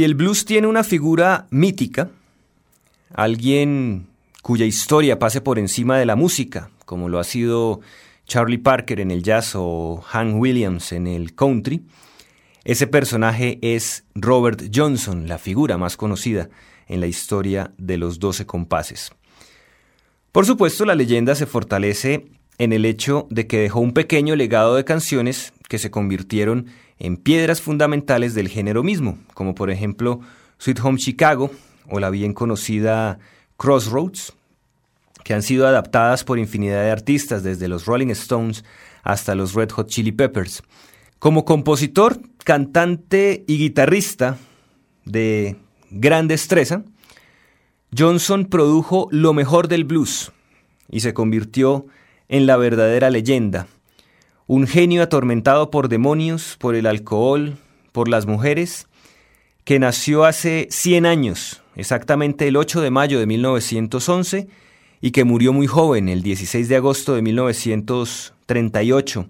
Si el blues tiene una figura mítica, alguien cuya historia pase por encima de la música, como lo ha sido Charlie Parker en el jazz o Hank Williams en el country, ese personaje es Robert Johnson, la figura más conocida en la historia de los doce compases. Por supuesto, la leyenda se fortalece en el hecho de que dejó un pequeño legado de canciones que se convirtieron en piedras fundamentales del género mismo, como por ejemplo Sweet Home Chicago o la bien conocida Crossroads, que han sido adaptadas por infinidad de artistas, desde los Rolling Stones hasta los Red Hot Chili Peppers. Como compositor, cantante y guitarrista de gran destreza, Johnson produjo lo mejor del blues y se convirtió en la verdadera leyenda, un genio atormentado por demonios, por el alcohol, por las mujeres, que nació hace 100 años, exactamente el 8 de mayo de 1911, y que murió muy joven, el 16 de agosto de 1938,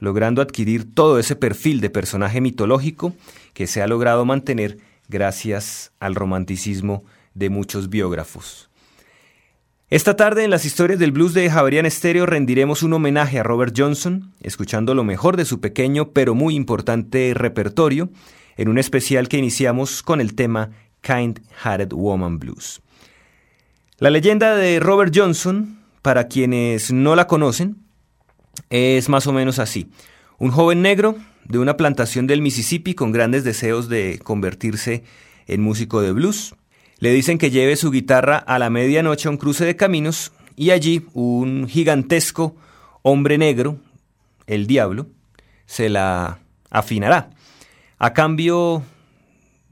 logrando adquirir todo ese perfil de personaje mitológico que se ha logrado mantener gracias al romanticismo de muchos biógrafos. Esta tarde en las historias del blues de Javerian Estéreo rendiremos un homenaje a Robert Johnson, escuchando lo mejor de su pequeño pero muy importante repertorio, en un especial que iniciamos con el tema Kind Hearted Woman Blues. La leyenda de Robert Johnson, para quienes no la conocen, es más o menos así. Un joven negro de una plantación del Mississippi con grandes deseos de convertirse en músico de blues. Le dicen que lleve su guitarra a la medianoche a un cruce de caminos y allí un gigantesco hombre negro, el diablo, se la afinará. A cambio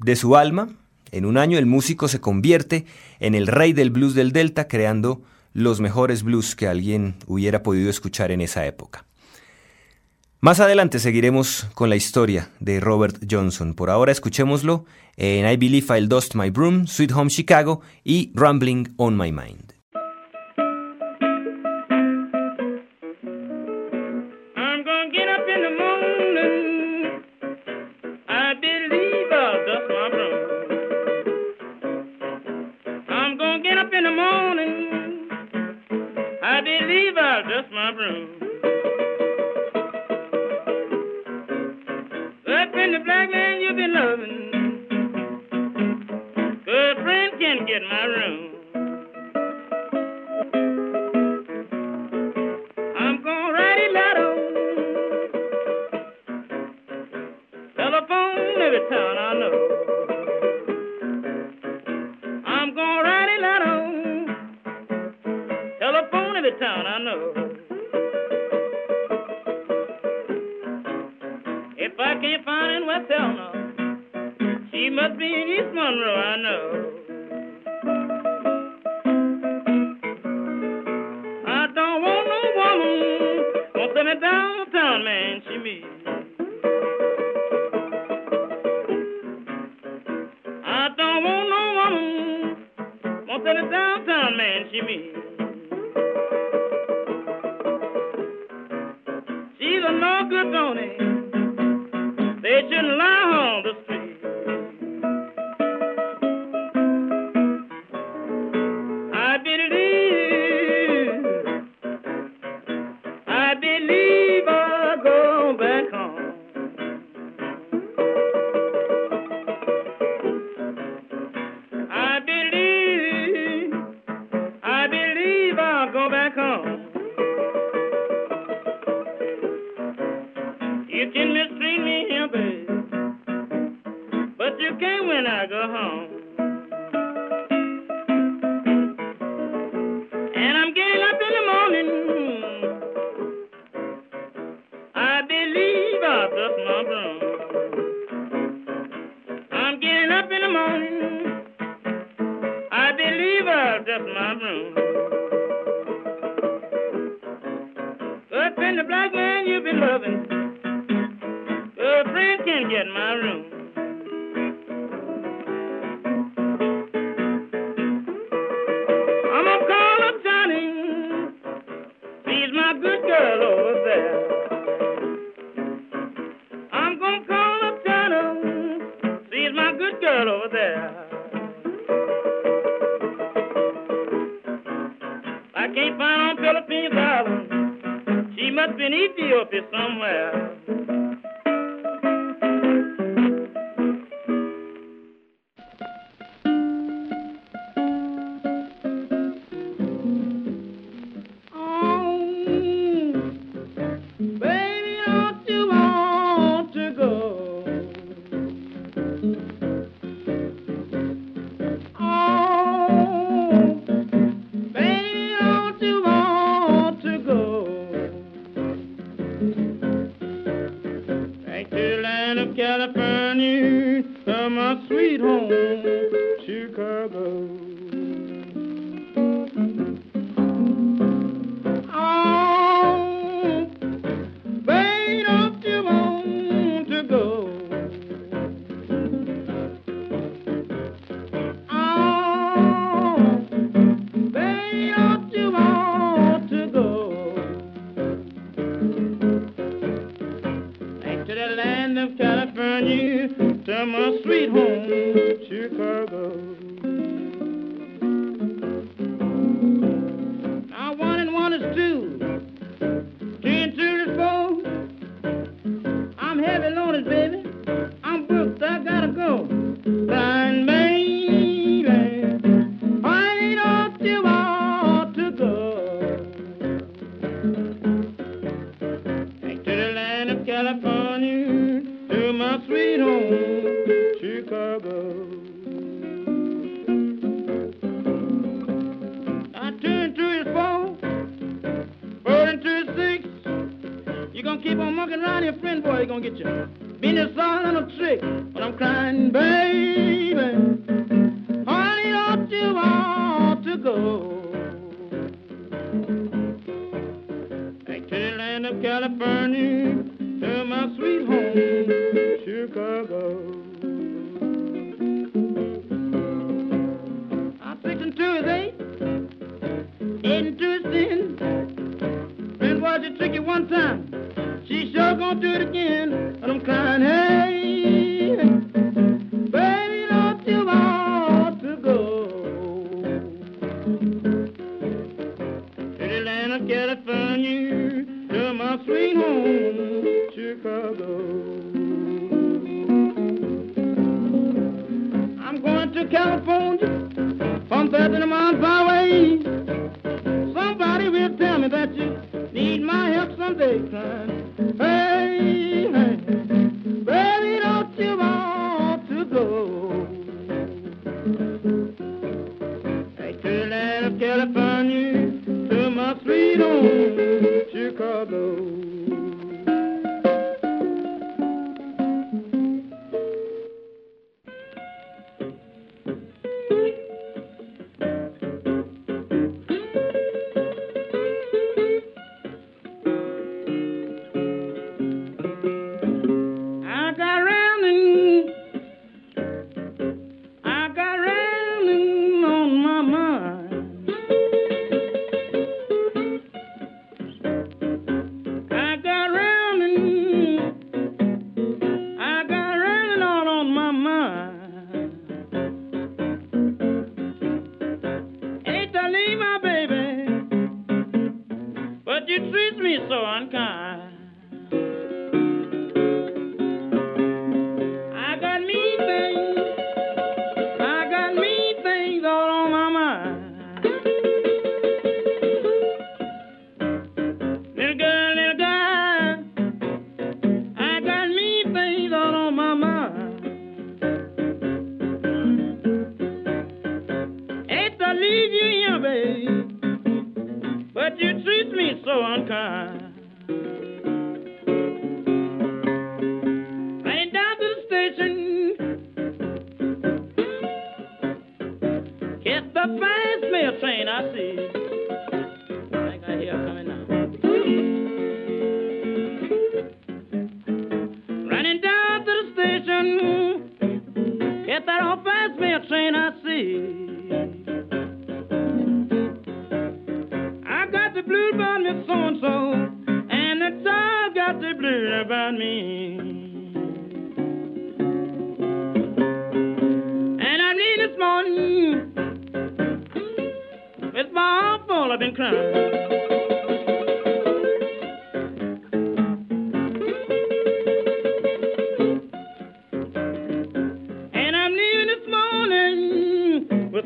de su alma, en un año el músico se convierte en el rey del blues del Delta, creando los mejores blues que alguien hubiera podido escuchar en esa época. Más adelante seguiremos con la historia de Robert Johnson. Por ahora escuchémoslo en I Believe I'll Dust My Broom, Sweet Home Chicago y Rambling on My Mind. Can't get my room. and the black man you've been loving. Your friend can get my room.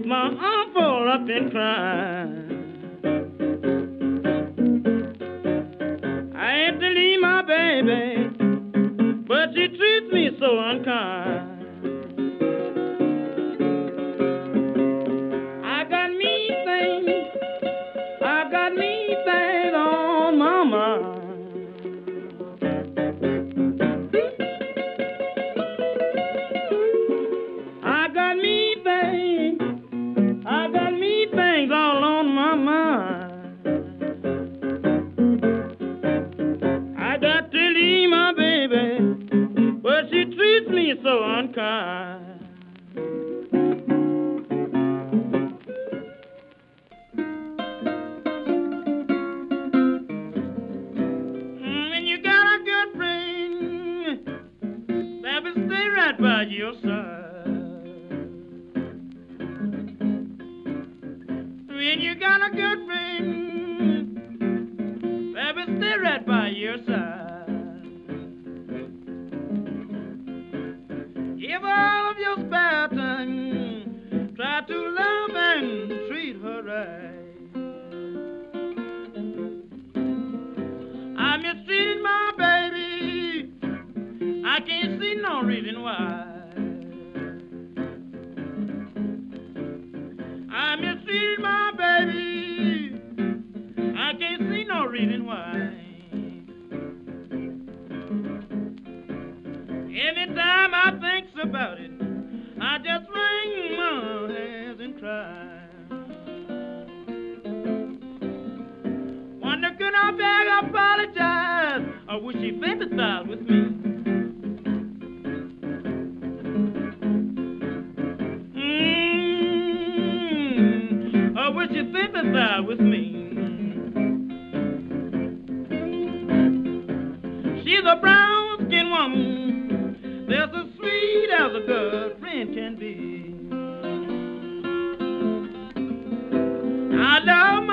my arm full up and cry. would she fantasize with me? Mmm, I wish she sympathized with me. She's a brown skinned woman, that's as sweet as a good friend can be. I love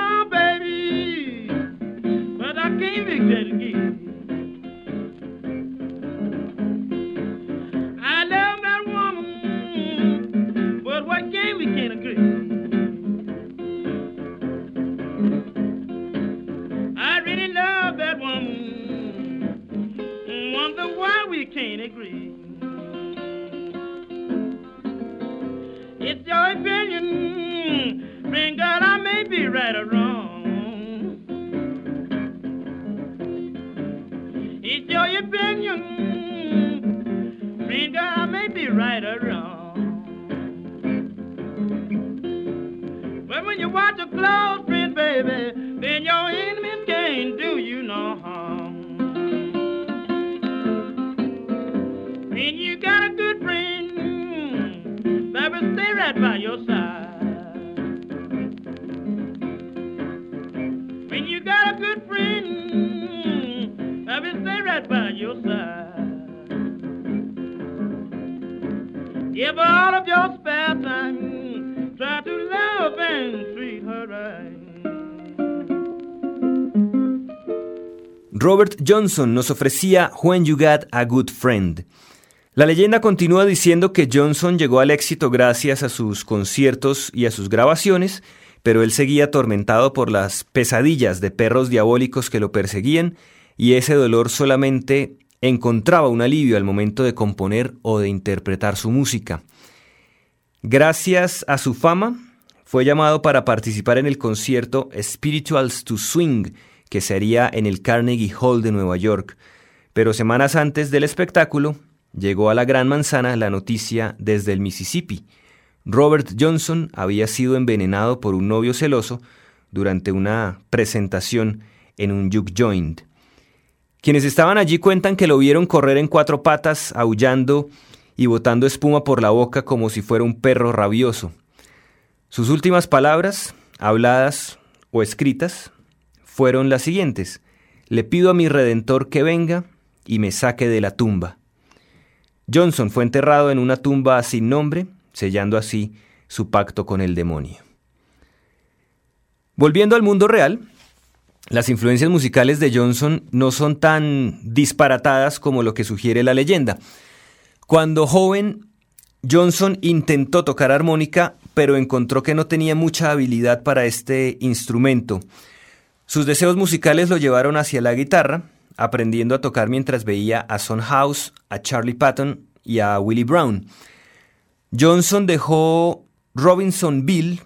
Johnson nos ofrecía When You Got a Good Friend. La leyenda continúa diciendo que Johnson llegó al éxito gracias a sus conciertos y a sus grabaciones, pero él seguía atormentado por las pesadillas de perros diabólicos que lo perseguían y ese dolor solamente encontraba un alivio al momento de componer o de interpretar su música. Gracias a su fama, fue llamado para participar en el concierto Spirituals to Swing, que sería en el Carnegie Hall de Nueva York. Pero semanas antes del espectáculo, llegó a la Gran Manzana la noticia desde el Mississippi. Robert Johnson había sido envenenado por un novio celoso durante una presentación en un juke joint. Quienes estaban allí cuentan que lo vieron correr en cuatro patas, aullando y botando espuma por la boca como si fuera un perro rabioso. Sus últimas palabras, habladas o escritas, fueron las siguientes. Le pido a mi Redentor que venga y me saque de la tumba. Johnson fue enterrado en una tumba sin nombre, sellando así su pacto con el demonio. Volviendo al mundo real, las influencias musicales de Johnson no son tan disparatadas como lo que sugiere la leyenda. Cuando joven, Johnson intentó tocar armónica, pero encontró que no tenía mucha habilidad para este instrumento. Sus deseos musicales lo llevaron hacia la guitarra, aprendiendo a tocar mientras veía a Son House, a Charlie Patton y a Willie Brown. Johnson dejó Robinsonville,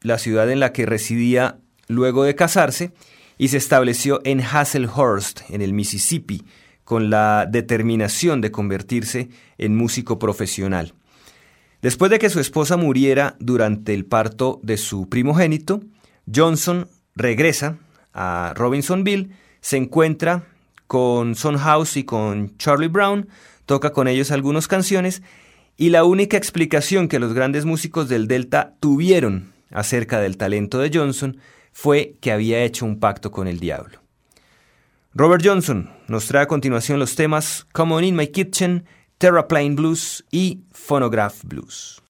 la ciudad en la que residía luego de casarse, y se estableció en Hasselhurst, en el Mississippi, con la determinación de convertirse en músico profesional. Después de que su esposa muriera durante el parto de su primogénito, Johnson regresa a Robinsonville, se encuentra con Son House y con Charlie Brown, toca con ellos algunas canciones y la única explicación que los grandes músicos del Delta tuvieron acerca del talento de Johnson fue que había hecho un pacto con el diablo. Robert Johnson nos trae a continuación los temas Come On In My Kitchen, Terraplane Blues y Phonograph Blues.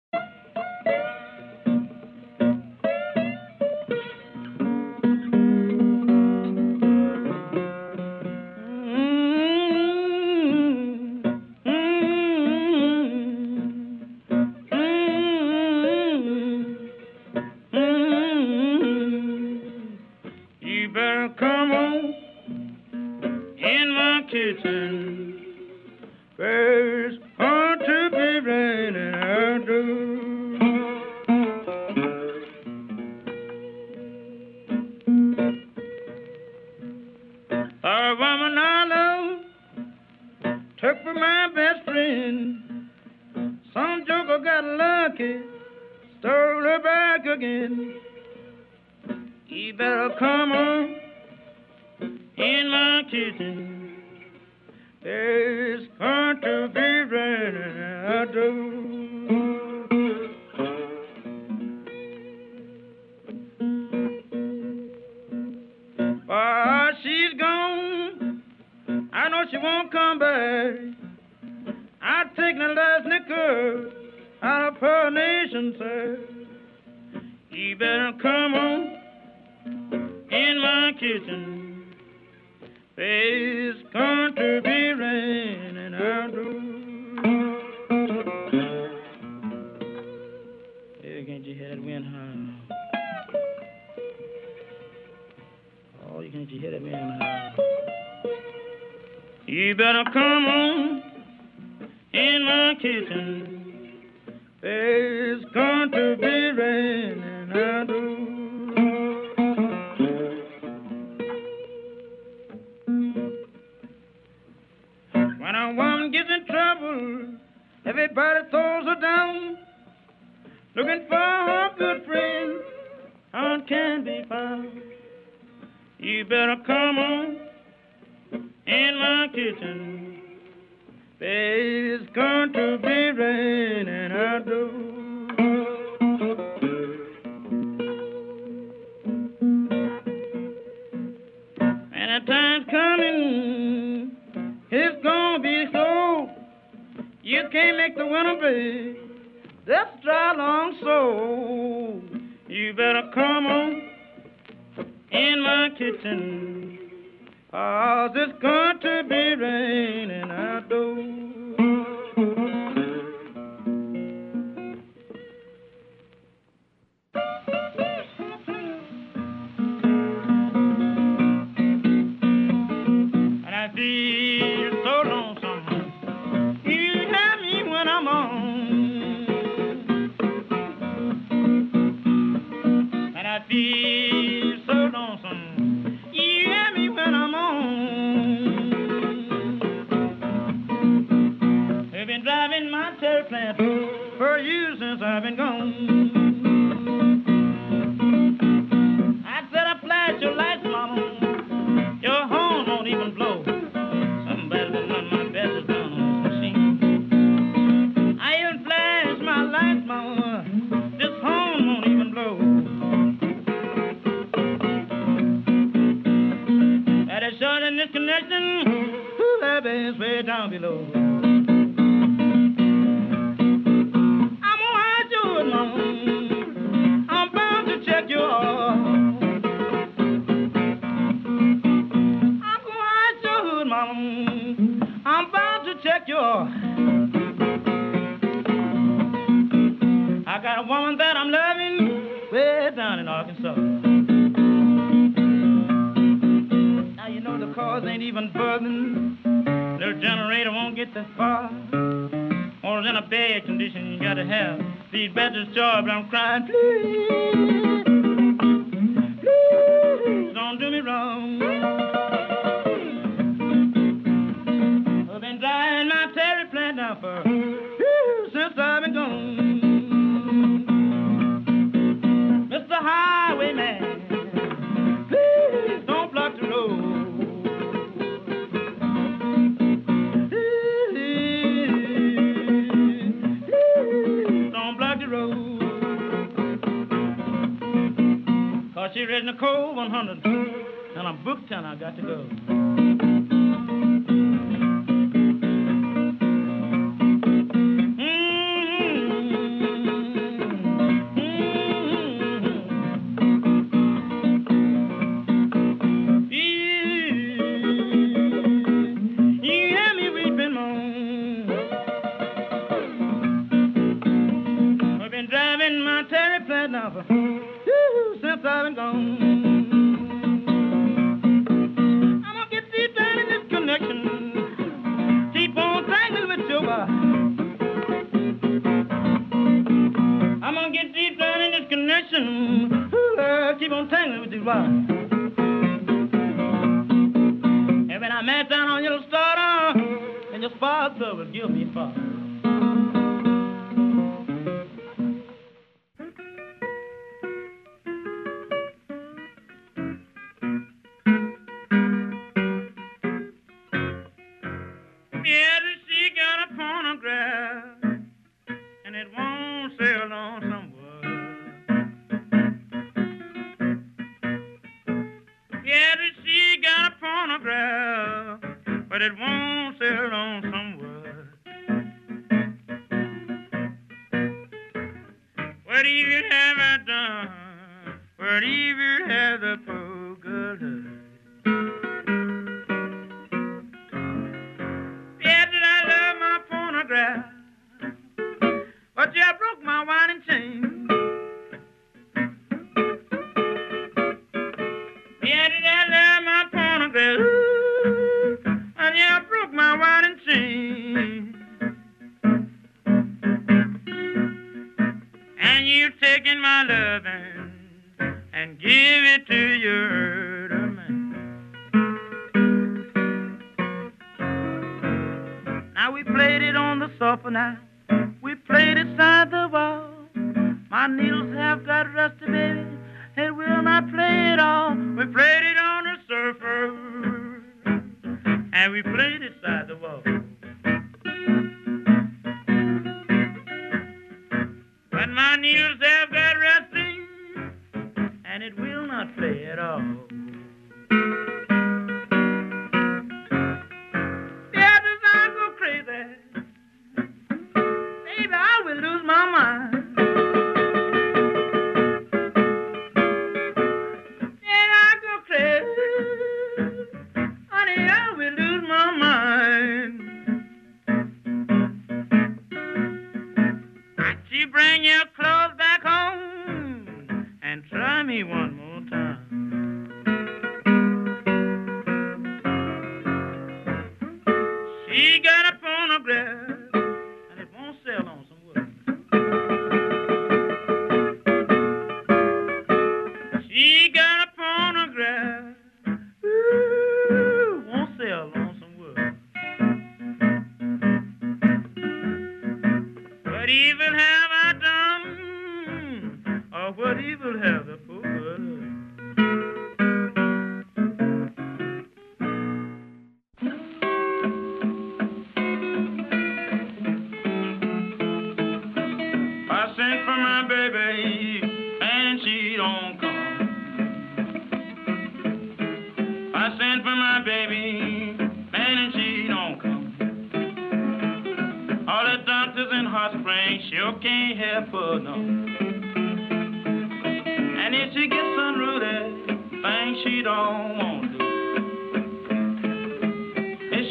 Kitchen. Have got rusty, baby. It will not play it all. We played it on the surfer. And we played it side the wall. But my needles have got rusty, and it will not play at all.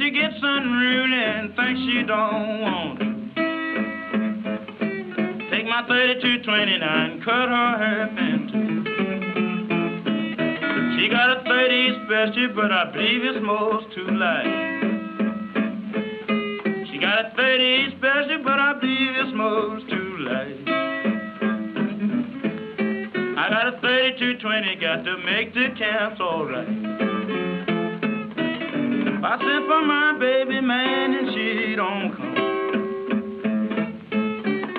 She gets unruly and things she don't want to. Take my 3229, cut her hair in two. She got a 30 special, but I believe it's most too light. She got a 30 special, but I believe it's most too light. I got a 3220, got to make the camps alright. I sent for my baby man and she don't come.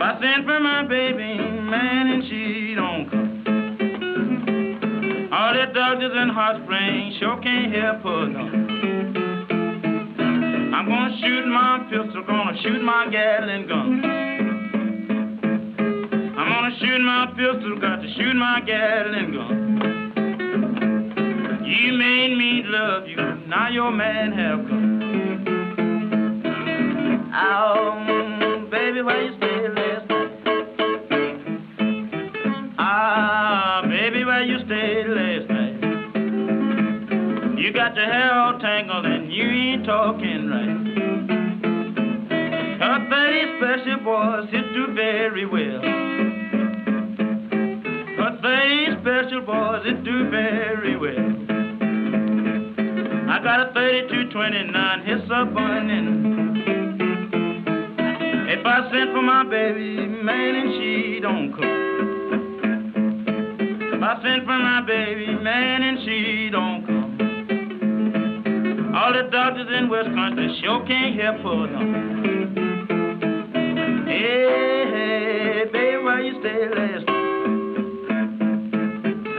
I sent for my baby man and she don't come. All the doctors in Hot Springs sure can't help her no. I'm gonna shoot my pistol, gonna shoot my Gatling gun. I'm gonna shoot my pistol, got to shoot my Gatling gun. You made me love you, now your man have come. Oh, baby, you last night? Ah, baby, you last night? You got your hair all tangled and you ain't talking right. 30 special boys, it do very 30 special boys, it do very well. Got a 3229, it's a burning. If I sent for my baby, man, and she don't come. If I sent for my baby, man, and she don't come. All the doctors in West Country sure can't help her no. Hey, hey, baby, where you stay last night?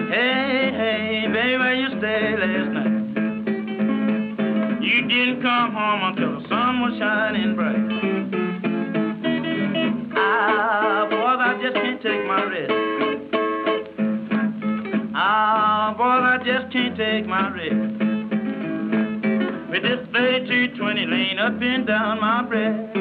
Hey, hey, baby, where you stay last night? Didn't come home until the sun was shining bright. Ah, boys, I just can't take my rest. Ah, boys, I just can't take my rest. With this 3220 lane up and down my breast.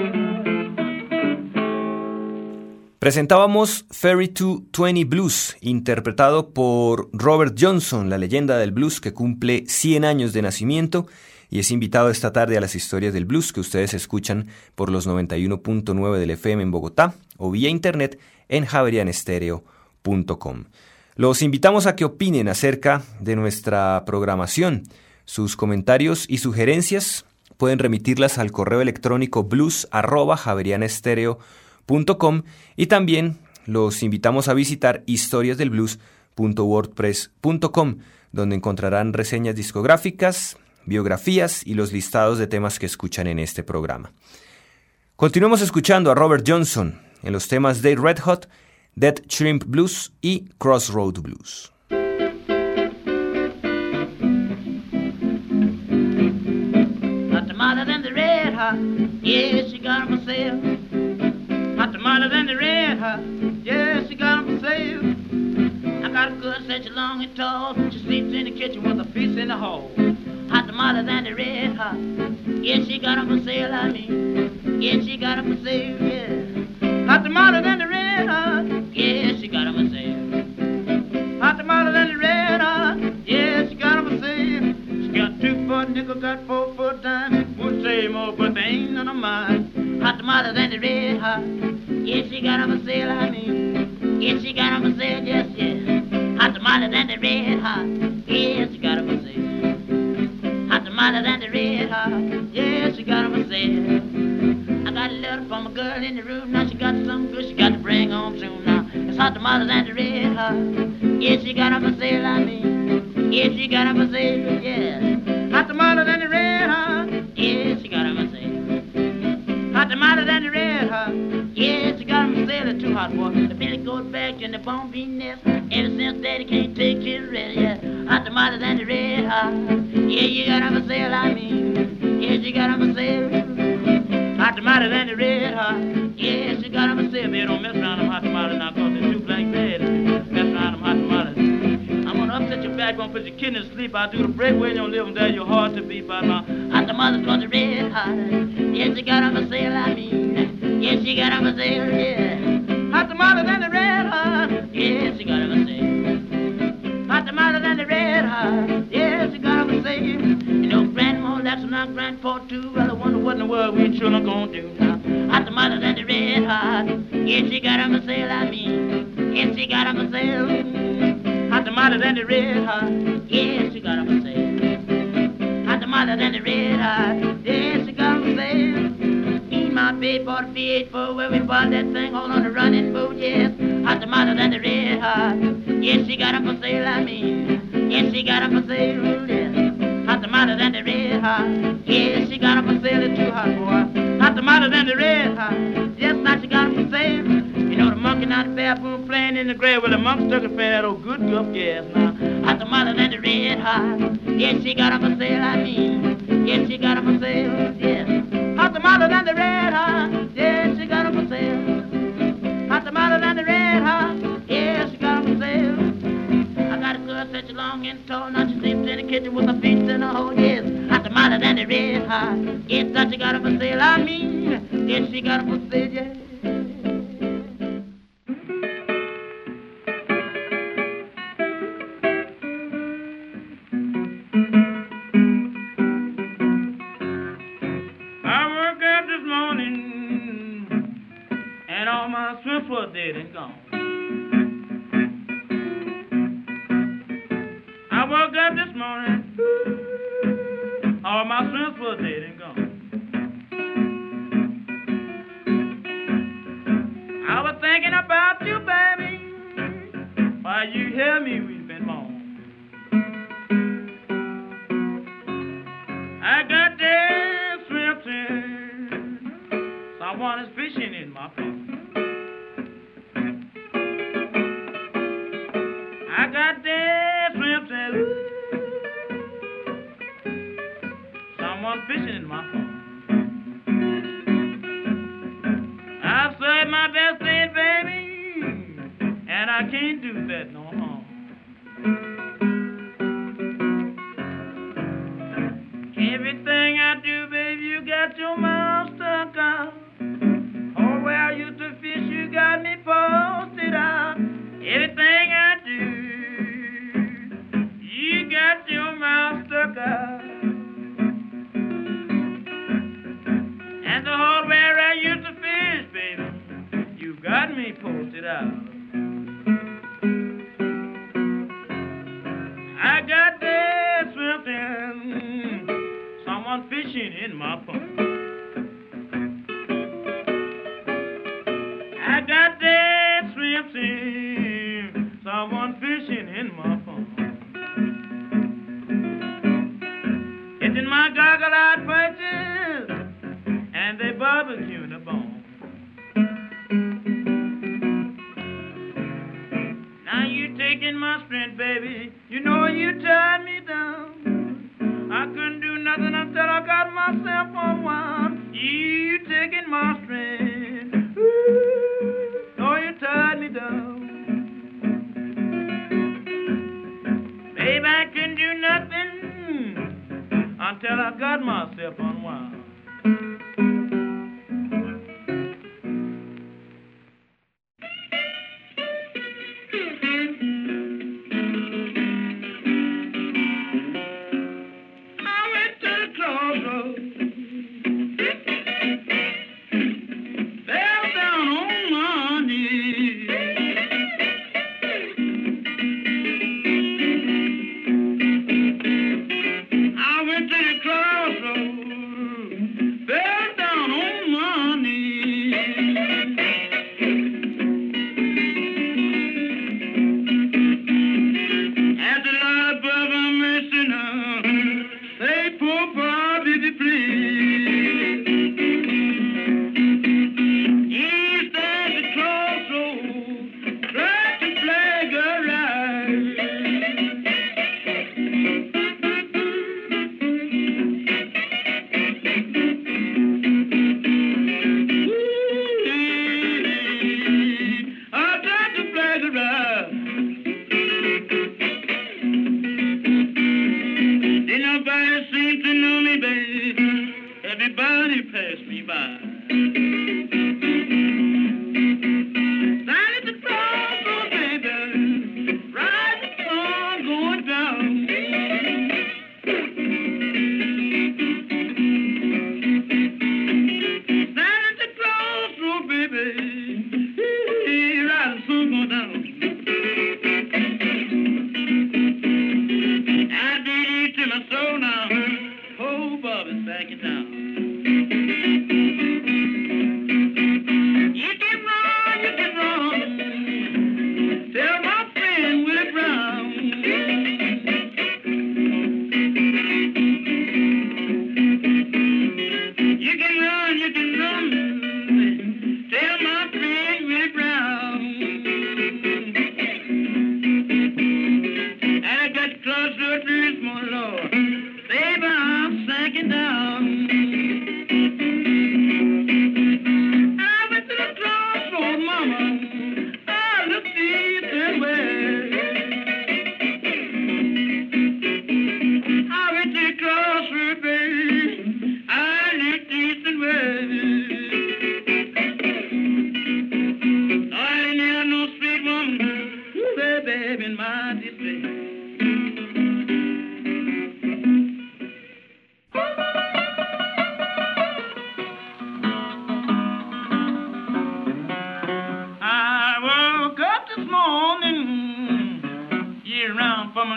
Presentábamos Ferry 220 Blues, interpretado por Robert Johnson, la leyenda del blues que cumple 100 años de nacimiento y es invitado esta tarde a las historias del blues que ustedes escuchan por los 91.9 del FM en Bogotá o vía internet en javerianestereo.com. Los invitamos a que opinen acerca de nuestra programación. Sus comentarios y sugerencias pueden remitirlas al correo electrónico blues@javerianestereo.com y también los invitamos a visitar historiasdelblues.wordpress.com donde encontrarán reseñas discográficas, biografías y los listados de temas que escuchan en este programa. Continuamos escuchando a Robert Johnson en los temas de Red Hot, Dead Shrimp Blues y Crossroad Blues. Hot tomatoes and the red hot. Yes, she got them for sale, I mean. Yes, she got them for sale, yeah. Hot tomatoes and the red hot. Yes, she got them for sale. Hot tomatoes and the red hot. Yes, she got them for sale. She got two foot nickel, got four foot dime. Would say more, but they ain't none of mine. Hot tomatoes and the red hot. Yes, she got them for sale, I mean. Yes, she got them for sale, yes, yes. Hot tomatoes and the red hot. Yes, she got them hotter than the red hot. Yeah, she got for sale. I got a letter from a girl in the room. Now she got something good she got to bring home soon. Now it's hot tomatoes than the red hot. Yeah, she got for sale. I mean, yeah, she got for sale. Yeah, hot tomatoes than the red hot. Yeah, she got for sale. Hot tomatoes than the red hot. Yeah, she got for sale. Too hot for the belly goes back in the bone nest. Ever since daddy can't take his rest. Yeah, hot tomatoes than the red hot. Yeah, you got for sale, I mean. Yes, you got for sale. Hot tomatoes and the red hot. Yes, you got for sale. Baby, don't mess around them hot tomatoes now, cause they're too blank bad. Mess around them hot tomatoes. I'm gonna upset your back, gonna put your kidneys to sleep. I'll do the breakaway in your living there, your heart to beat by my hot tomatoes cause the red hot. Yes, you got for sale, I mean. Yes, you got for sale, yeah. Hot tomatoes and the red hot. Yes, you got for sale. Hot tomatoes and the red hot. Yes, you got for sale. You know, grandma, that's not grandpa too. Well, I wonder what in the world we children gonna do now. Hot tomatoes and the red hot. Yes, she got for sale, I mean. Yes, she got for sale. Hot tomatoes and the red hot. Yes, she got for sale. Hot tomatoes and the red hot. Yes, she got for sale. Me and my baby bought a V8 for where we bought that thing all on the running boat, yes. Hot tomatoes and the red hot. Yes, she got 'em for sale, I mean. Yes, she got 'em for sale, yes. Hot tomatoes and the red hot. Yes, she got 'em for sale, it's too hot, boy. Hot tomatoes and the red hot. Yes, now she got 'em for sale. You know the monkey now the bathroom playing in the grave with the monkey stuck in playing that old good guff gas now. Hot tomatoes and the red hot. Yes, she got 'em for sale, I mean. Yes, she got 'em for sale, yes. Hot tomatoes and the red hot. Yes, she got 'em for sale. Hot tomatoes and the red hot. Yes, she got 'em for sale. I got a girl such long and tall. Now she sleeps in the kitchen with her feet in a hole. Yes, hot tomatoes and the red hot. Now she got 'em for sale. I mean, yes, she got 'em for sale. Yeah. And the hole where I used to fish, baby, you got me posted out. I got someone fishing in my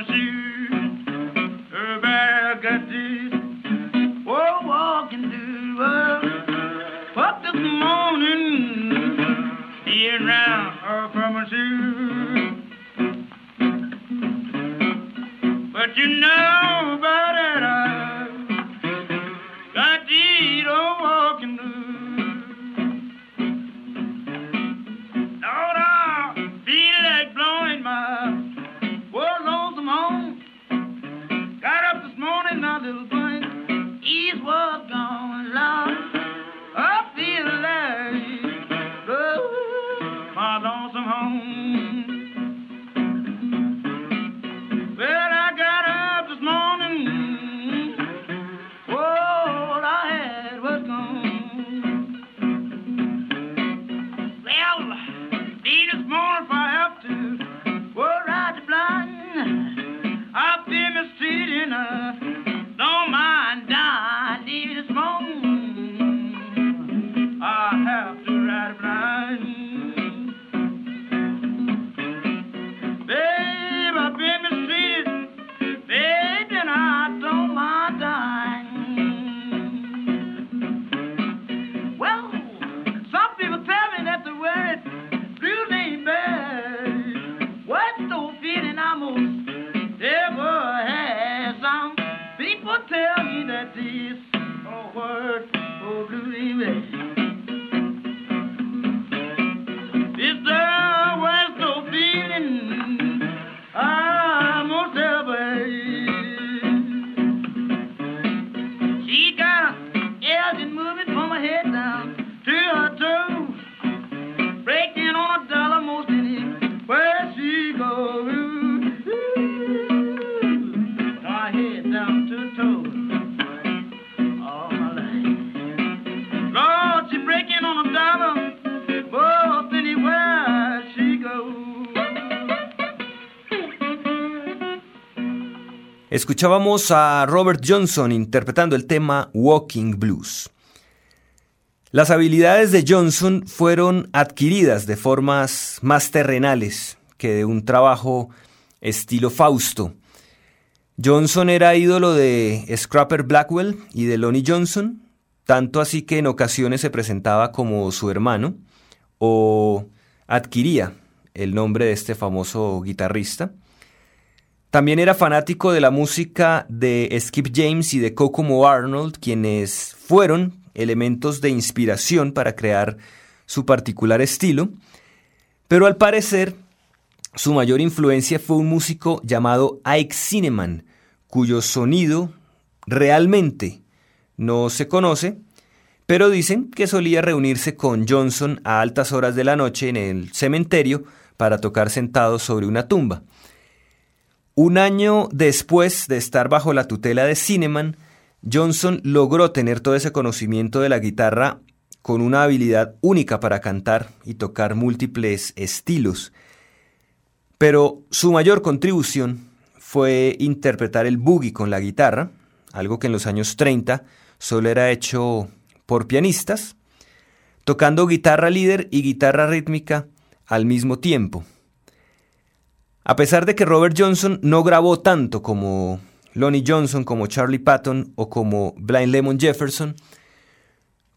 on. Escuchábamos a Robert Johnson interpretando el tema Walking Blues. Las habilidades de Johnson fueron adquiridas de formas más terrenales que de un trabajo estilo Fausto. Johnson era ídolo de Scrapper Blackwell y de Lonnie Johnson, tanto así que en ocasiones se presentaba como su hermano o adquiría el nombre de este famoso guitarrista. También era fanático de la música de Skip James y de Kokomo Arnold, quienes fueron elementos de inspiración para crear su particular estilo, pero al parecer su mayor influencia fue un músico llamado Ike Cineman, cuyo sonido realmente no se conoce, pero dicen que solía reunirse con Johnson a altas horas de la noche en el cementerio para tocar sentado sobre una tumba. Un año después de estar bajo la tutela de Cineman, Johnson logró tener todo ese conocimiento de la guitarra con una habilidad única para cantar y tocar múltiples estilos. Pero su mayor contribución fue interpretar el boogie con la guitarra, algo que en los años 30 solo era hecho por pianistas, tocando guitarra líder y guitarra rítmica al mismo tiempo. A pesar de que Robert Johnson no grabó tanto como Lonnie Johnson, como Charlie Patton o como Blind Lemon Jefferson,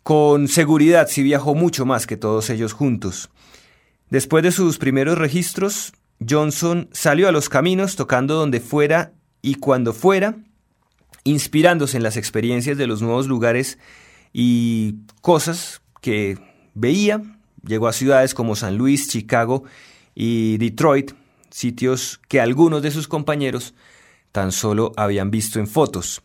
con seguridad sí viajó mucho más que todos ellos juntos. Después de sus primeros registros, Johnson salió a los caminos tocando donde fuera y cuando fuera, inspirándose en las experiencias de los nuevos lugares y cosas que veía. Llegó a ciudades como San Luis, Chicago y Detroit, sitios que algunos de sus compañeros tan solo habían visto en fotos.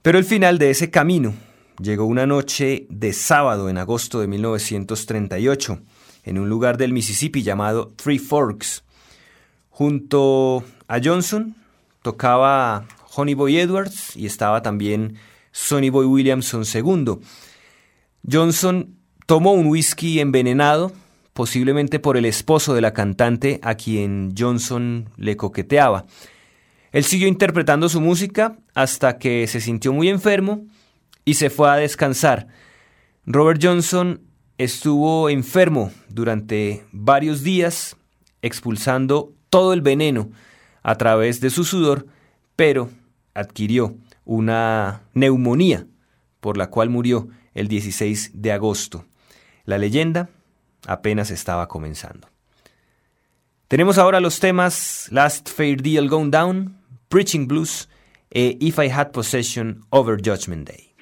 Pero el final de ese camino llegó una noche de sábado en agosto de 1938, en un lugar del Mississippi llamado Three Forks. Junto a Johnson tocaba Honey Boy Edwards y estaba también Sonny Boy Williamson II. Johnson tomó un whisky envenenado posiblemente por el esposo de la cantante a quien Johnson le coqueteaba. Él siguió interpretando su música hasta que se sintió muy enfermo y se fue a descansar. Robert Johnson estuvo enfermo durante varios días, expulsando todo el veneno a través de su sudor, pero adquirió una neumonía por la cual murió el 16 de agosto. La leyenda apenas estaba comenzando. Tenemos ahora los temas Last Fair Deal Gone Down, Preaching Blues e If I Had Possession Over Judgment Day.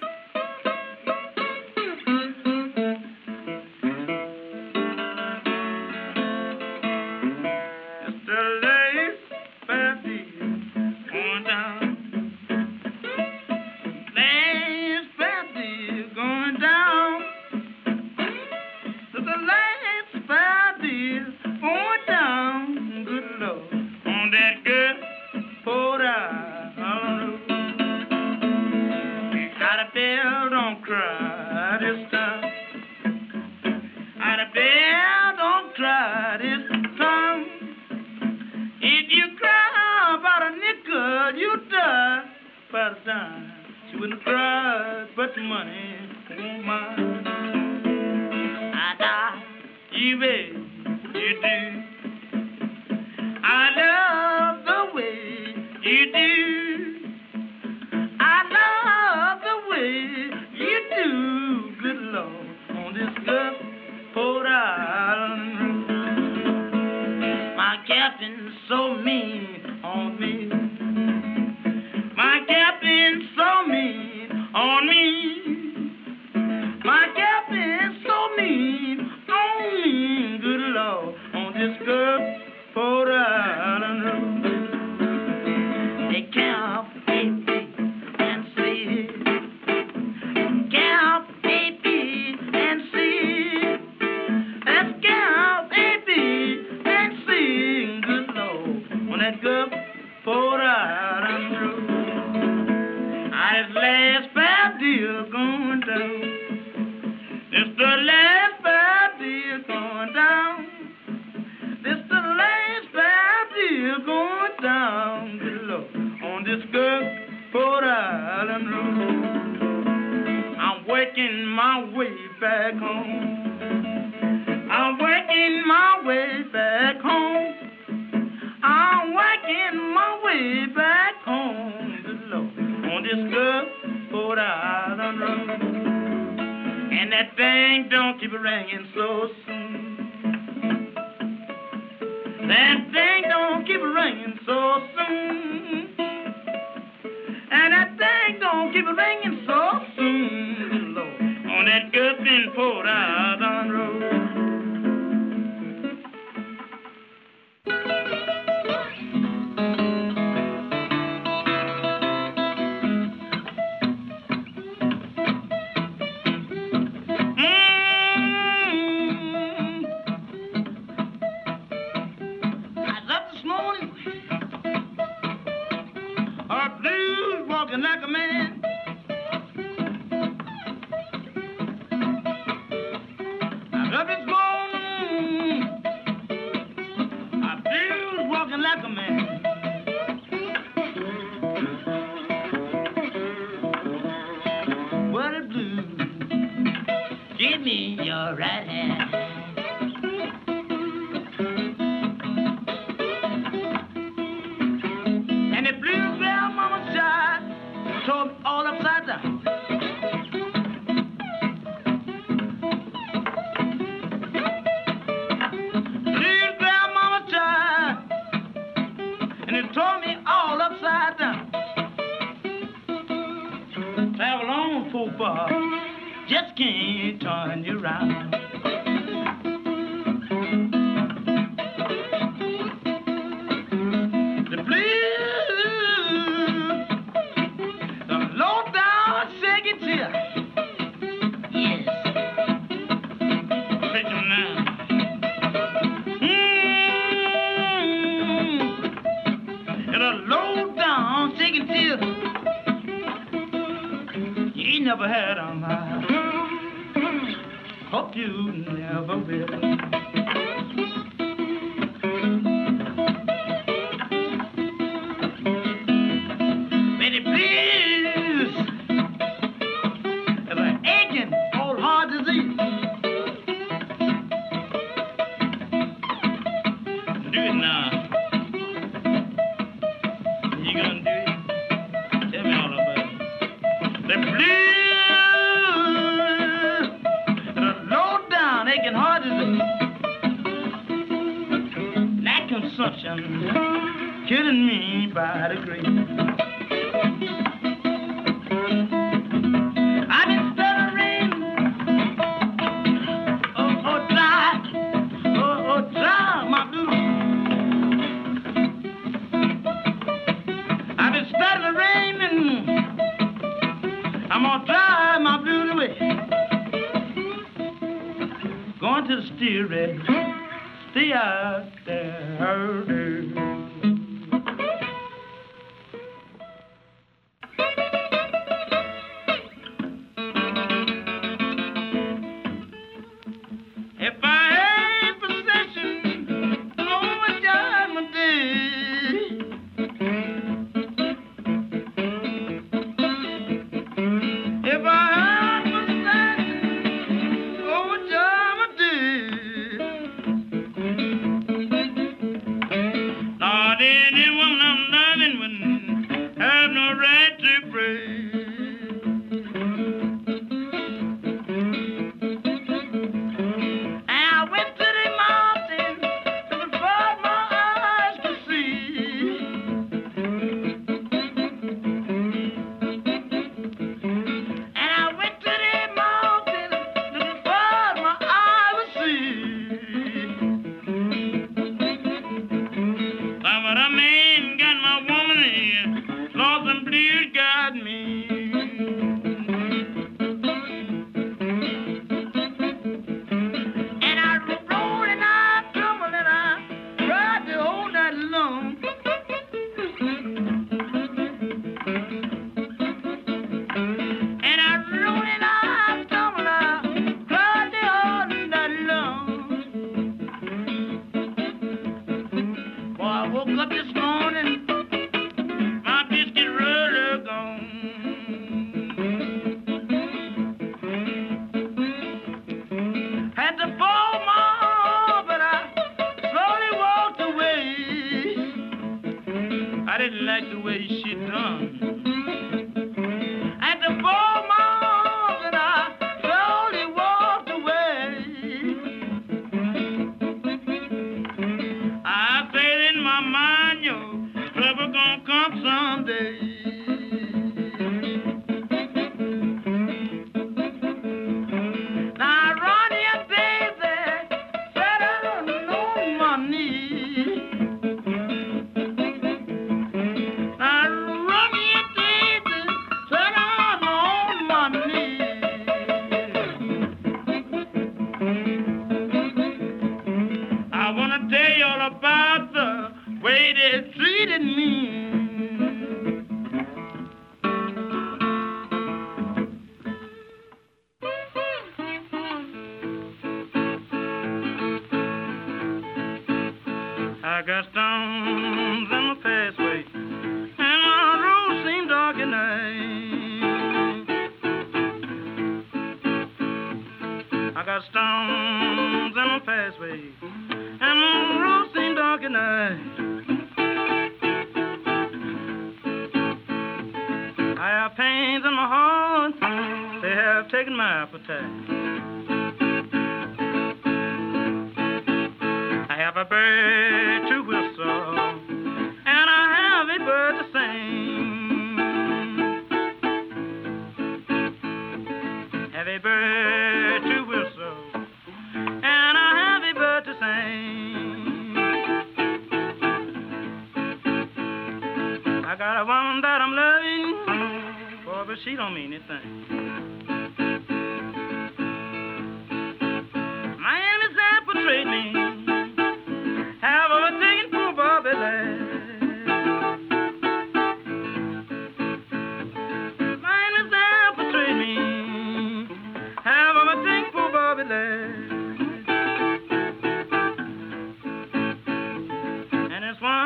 down below on this good Port Island road. I'm working my way back home. I'm working my way back home. I'm working my way back home below on this good Port Island road. And that thing don't keep ringing so soon. That thing don't keep ringing so soon. And that thing don't keep ringing so soon, Lord. On that good Port Island road. can't turn.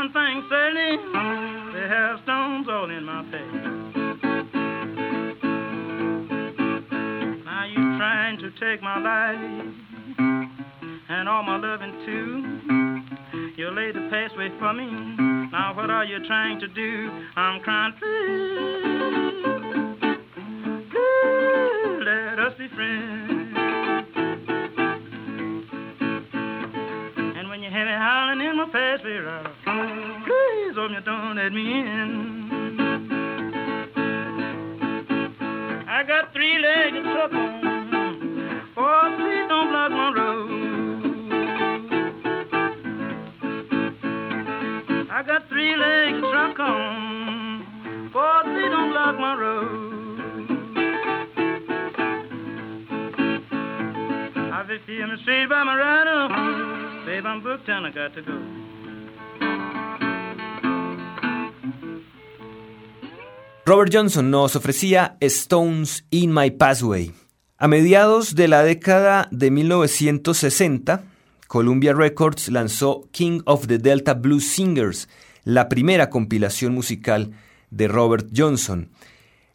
One thing certainly, they have stones all in my face. Now you trying to take my life and all my loving too. You laid the pathway for me. Now what are you trying to do? I'm crying, please, please let us be friends. Let me in. I got three-legged trouble. Oh, please don't block my road. I got three legs truck on. Boy, please don't block my road. I be feeling straight by my rider. Babe, I'm booked and I got to go. Robert Johnson nos ofrecía Stones in My Pathway. A mediados de la década de 1960, Columbia Records lanzó King of the Delta Blues Singers, la primera compilación musical de Robert Johnson.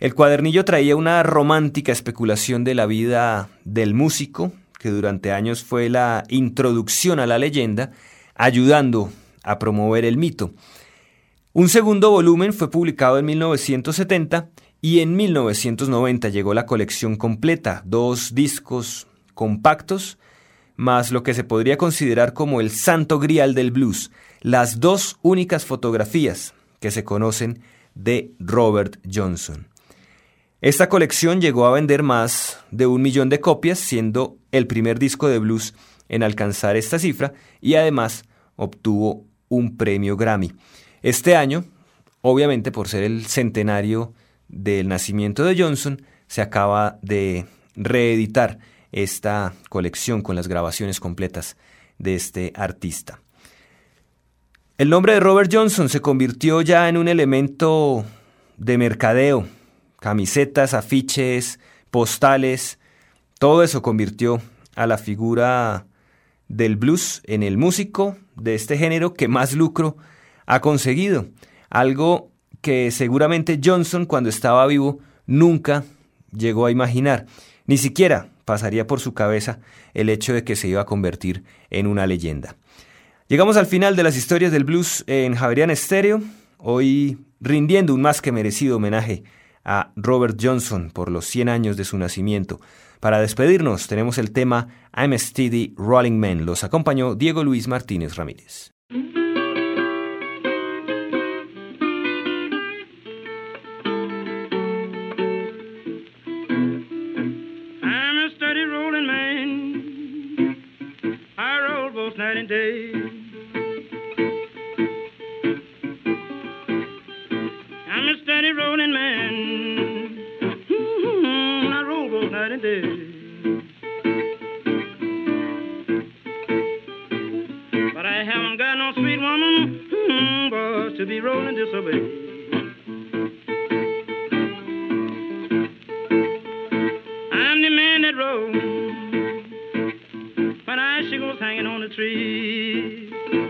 El cuadernillo traía una romántica especulación de la vida del músico, que durante años fue la introducción a la leyenda, ayudando a promover el mito. Un segundo volumen fue publicado en 1970 y en 1990 llegó la colección completa, dos discos compactos, más lo que se podría considerar como el santo grial del blues, las dos únicas fotografías que se conocen de Robert Johnson. Esta colección llegó a vender más de un millón de copias, siendo el primer disco de blues en alcanzar esta cifra y además obtuvo un premio Grammy. Este año, obviamente por ser el centenario del nacimiento de Johnson, se acaba de reeditar esta colección con las grabaciones completas de este artista. El nombre de Robert Johnson se convirtió ya en un elemento de mercadeo. Camisetas, afiches, postales, todo eso convirtió a la figura del blues en el músico de este género que más lucro ha conseguido. Algo que seguramente Johnson cuando estaba vivo nunca llegó a imaginar. Ni siquiera pasaría por su cabeza el hecho de que se iba a convertir en una leyenda. Llegamos al final de las historias del blues en Javerian Estéreo. hoy rindiendo un más que merecido homenaje a Robert Johnson por los 100 años de su nacimiento. Para despedirnos tenemos el tema I'm Steady Rolling Man. Los acompañó Diego Luis Martínez Ramírez. but Mm-hmm.